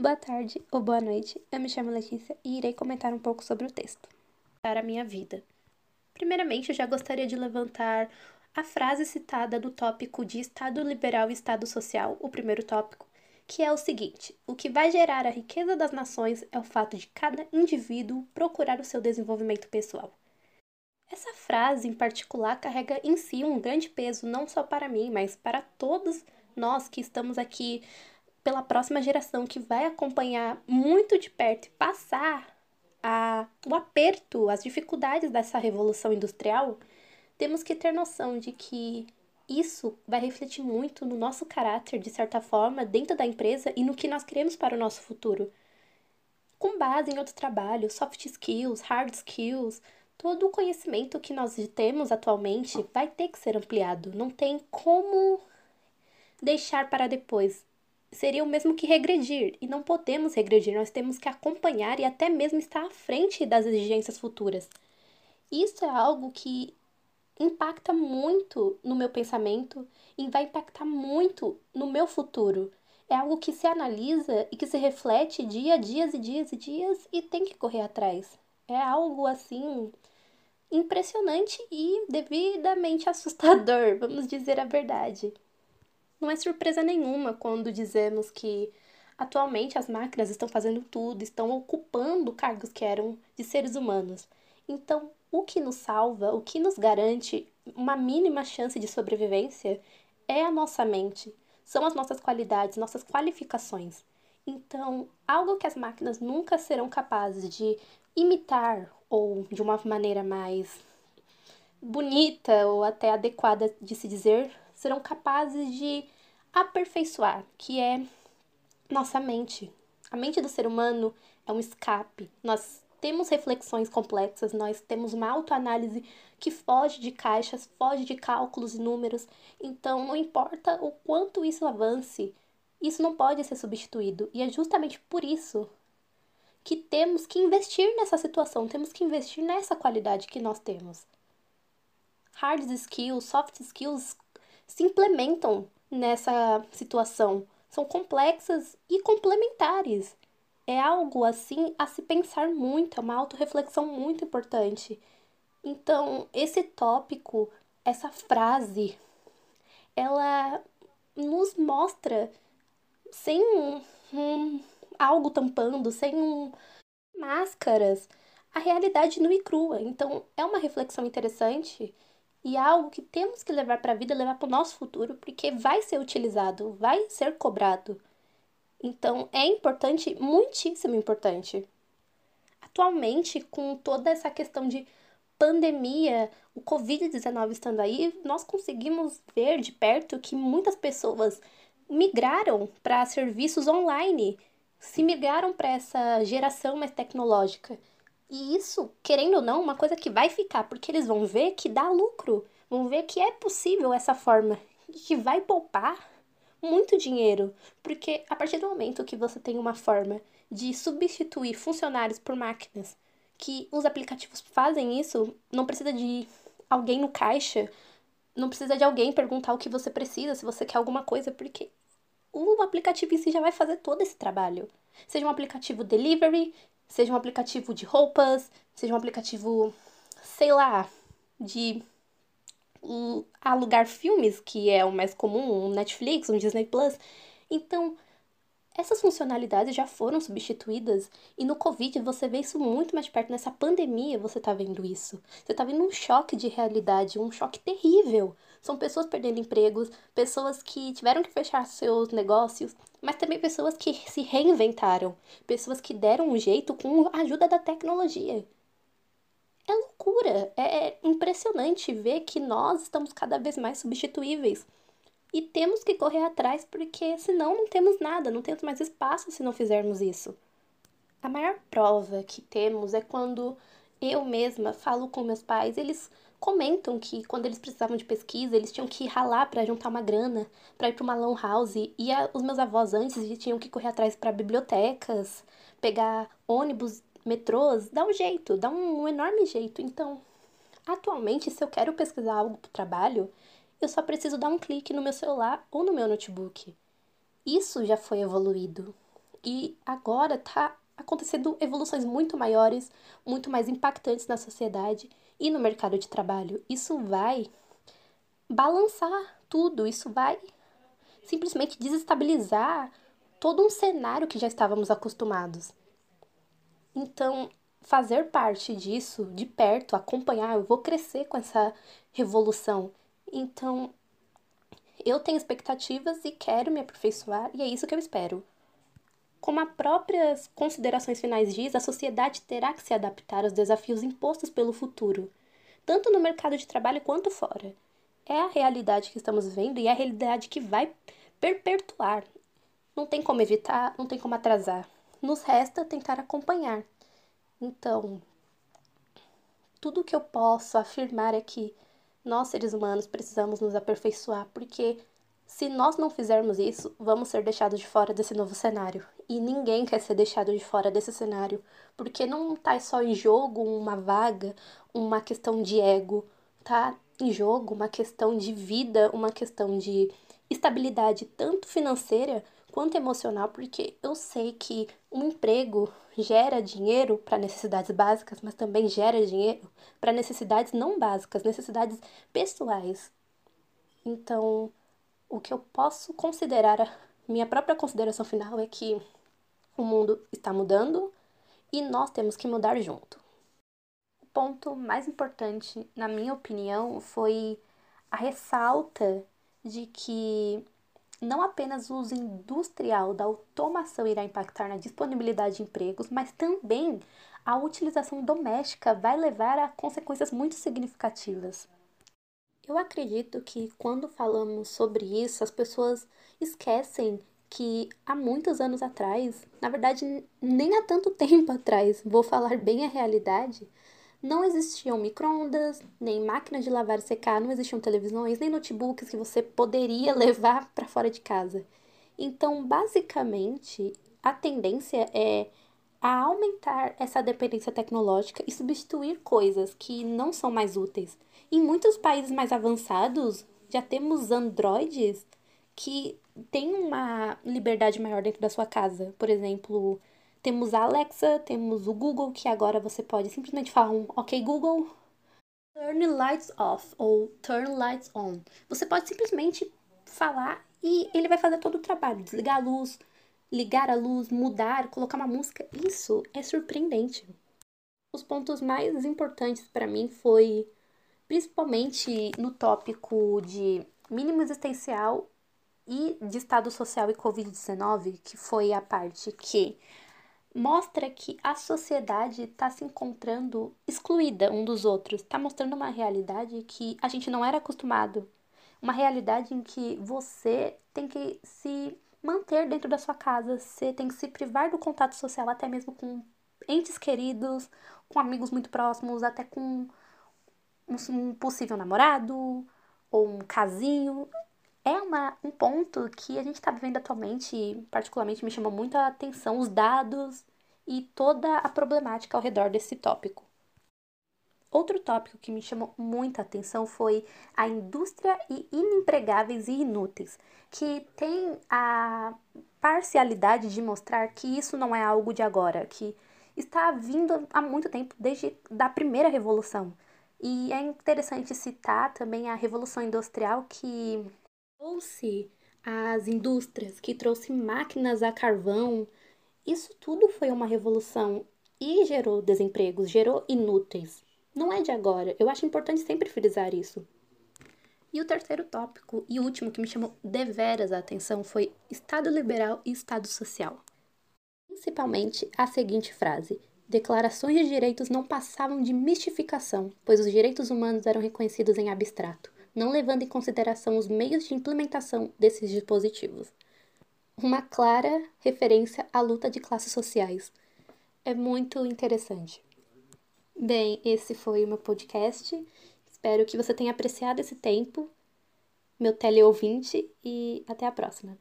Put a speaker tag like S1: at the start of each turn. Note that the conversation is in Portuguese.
S1: boa tarde ou boa noite. Eu me chamo Letícia e irei comentar um pouco sobre o texto. Para a minha vida. Primeiramente, eu já gostaria de levantar a frase citada do tópico de Estado liberal e Estado social, o primeiro tópico, que é o seguinte: o que vai gerar a riqueza das nações é o fato de cada indivíduo procurar o seu desenvolvimento pessoal. Essa frase em particular carrega em si um grande peso não só para mim, mas para todos nós que estamos aqui pela próxima geração que vai acompanhar muito de perto e passar a, o aperto, as dificuldades dessa revolução industrial, temos que ter noção de que isso vai refletir muito no nosso caráter, de certa forma, dentro da empresa e no que nós queremos para o nosso futuro. Com base em outros trabalhos, soft skills, hard skills, todo o conhecimento que nós temos atualmente vai ter que ser ampliado. Não tem como deixar para depois seria o mesmo que regredir, e não podemos regredir, nós temos que acompanhar e até mesmo estar à frente das exigências futuras. Isso é algo que impacta muito no meu pensamento e vai impactar muito no meu futuro. É algo que se analisa e que se reflete dia a dias e dias e dias e tem que correr atrás. É algo assim impressionante e devidamente assustador, vamos dizer a verdade. Não é surpresa nenhuma quando dizemos que atualmente as máquinas estão fazendo tudo, estão ocupando cargos que eram de seres humanos. Então, o que nos salva, o que nos garante uma mínima chance de sobrevivência é a nossa mente, são as nossas qualidades, nossas qualificações. Então, algo que as máquinas nunca serão capazes de imitar ou de uma maneira mais bonita ou até adequada de se dizer, serão capazes de aperfeiçoar, que é nossa mente. A mente do ser humano é um escape. Nós temos reflexões complexas, nós temos uma autoanálise que foge de caixas, foge de cálculos e números. Então, não importa o quanto isso avance, isso não pode ser substituído. E é justamente por isso que temos que investir nessa situação, temos que investir nessa qualidade que nós temos. Hard skills, soft skills se implementam nessa situação. São complexas e complementares. É algo assim a se pensar muito, é uma autorreflexão muito importante. Então, esse tópico, essa frase, ela nos mostra sem um, um, algo tampando, sem um, máscaras, a realidade nua e crua. Então, é uma reflexão interessante e é algo que temos que levar para a vida, levar para o nosso futuro, porque vai ser utilizado, vai ser cobrado. Então é importante, muitíssimo importante. Atualmente, com toda essa questão de pandemia, o Covid-19 estando aí, nós conseguimos ver de perto que muitas pessoas migraram para serviços online, se migraram para essa geração mais tecnológica. E isso, querendo ou não, uma coisa que vai ficar, porque eles vão ver que dá lucro, vão ver que é possível essa forma e que vai poupar muito dinheiro, porque a partir do momento que você tem uma forma de substituir funcionários por máquinas, que os aplicativos fazem isso, não precisa de alguém no caixa, não precisa de alguém perguntar o que você precisa, se você quer alguma coisa, porque o aplicativo em si já vai fazer todo esse trabalho. Seja um aplicativo delivery, seja um aplicativo de roupas, seja um aplicativo, sei lá, de alugar filmes, que é o mais comum, um Netflix, um Disney Plus. Então, essas funcionalidades já foram substituídas e no Covid você vê isso muito mais perto. Nessa pandemia você tá vendo isso. Você tá vendo um choque de realidade, um choque terrível. São pessoas perdendo empregos, pessoas que tiveram que fechar seus negócios, mas também pessoas que se reinventaram, pessoas que deram um jeito com a ajuda da tecnologia. É loucura, é impressionante ver que nós estamos cada vez mais substituíveis. E temos que correr atrás porque senão não temos nada, não temos mais espaço se não fizermos isso. A maior prova que temos é quando eu mesma falo com meus pais, eles comentam que quando eles precisavam de pesquisa, eles tinham que ralar para juntar uma grana, para ir para uma lan house, e a, os meus avós antes tinham que correr atrás para bibliotecas, pegar ônibus, metrôs, dá um jeito, dá um, um enorme jeito. Então, atualmente, se eu quero pesquisar algo para o trabalho, eu só preciso dar um clique no meu celular ou no meu notebook. Isso já foi evoluído. E agora está acontecendo evoluções muito maiores, muito mais impactantes na sociedade e no mercado de trabalho. Isso vai balançar tudo, isso vai simplesmente desestabilizar todo um cenário que já estávamos acostumados. Então, fazer parte disso de perto, acompanhar, eu vou crescer com essa revolução. Então, eu tenho expectativas e quero me aperfeiçoar, e é isso que eu espero. Como as próprias considerações finais diz, a sociedade terá que se adaptar aos desafios impostos pelo futuro, tanto no mercado de trabalho quanto fora. É a realidade que estamos vendo e é a realidade que vai perpetuar. Não tem como evitar, não tem como atrasar. Nos resta tentar acompanhar. Então, tudo que eu posso afirmar é que nós, seres humanos, precisamos nos aperfeiçoar, porque se nós não fizermos isso, vamos ser deixados de fora desse novo cenário. E ninguém quer ser deixado de fora desse cenário, porque não está só em jogo uma vaga, uma questão de ego, tá em jogo uma questão de vida, uma questão de estabilidade tanto financeira quanto emocional, porque eu sei que um emprego gera dinheiro para necessidades básicas, mas também gera dinheiro para necessidades não básicas, necessidades pessoais. Então, o que eu posso considerar, minha própria consideração final é que o mundo está mudando e nós temos que mudar junto. O ponto mais importante, na minha opinião, foi a ressalta de que não apenas o uso industrial da automação irá impactar na disponibilidade de empregos, mas também a utilização doméstica vai levar a consequências muito significativas. Eu acredito que quando falamos sobre isso, as pessoas esquecem que há muitos anos atrás, na verdade, nem há tanto tempo atrás, vou falar bem a realidade, não existiam microondas, nem máquinas de lavar e secar, não existiam televisões, nem notebooks que você poderia levar para fora de casa. Então, basicamente, a tendência é a aumentar essa dependência tecnológica e substituir coisas que não são mais úteis. Em muitos países mais avançados, já temos androides que têm uma liberdade maior dentro da sua casa. Por exemplo, temos a Alexa, temos o Google, que agora você pode simplesmente falar um OK Google, turn lights off ou turn lights on. Você pode simplesmente falar e ele vai fazer todo o trabalho, desligar a luz, ligar a luz, mudar, colocar uma música. Isso é surpreendente. Os pontos mais importantes para mim foi principalmente no tópico de mínimo existencial e de estado social e Covid-19, que foi a parte que mostra que a sociedade está se encontrando excluída um dos outros, está mostrando uma realidade que a gente não era acostumado, uma realidade em que você tem que se manter dentro da sua casa, você tem que se privar do contato social, até mesmo com entes queridos, com amigos muito próximos, até com um possível namorado ou um casinho. É uma, um ponto que a gente está vivendo atualmente e, particularmente, me chamou muito a atenção os dados e toda a problemática ao redor desse tópico. Outro tópico que me chamou muita atenção foi a indústria e inempregáveis e inúteis, que tem a parcialidade de mostrar que isso não é algo de agora, que está vindo há muito tempo, desde da primeira revolução. E é interessante citar também a revolução industrial que trouxe as indústrias, que trouxe máquinas a carvão, isso tudo foi uma revolução e gerou desempregos, gerou inúteis. Não é de agora. Eu acho importante sempre frisar isso. E o terceiro tópico e último que me chamou deveras a atenção foi Estado liberal e Estado social. Principalmente a seguinte frase: Declarações de direitos não passavam de mistificação, pois os direitos humanos eram reconhecidos em abstrato, não levando em consideração os meios de implementação desses dispositivos uma clara referência à luta de classes sociais. É muito interessante. Bem, esse foi o meu podcast. Espero que você tenha apreciado esse tempo, meu teleouvinte, e até a próxima.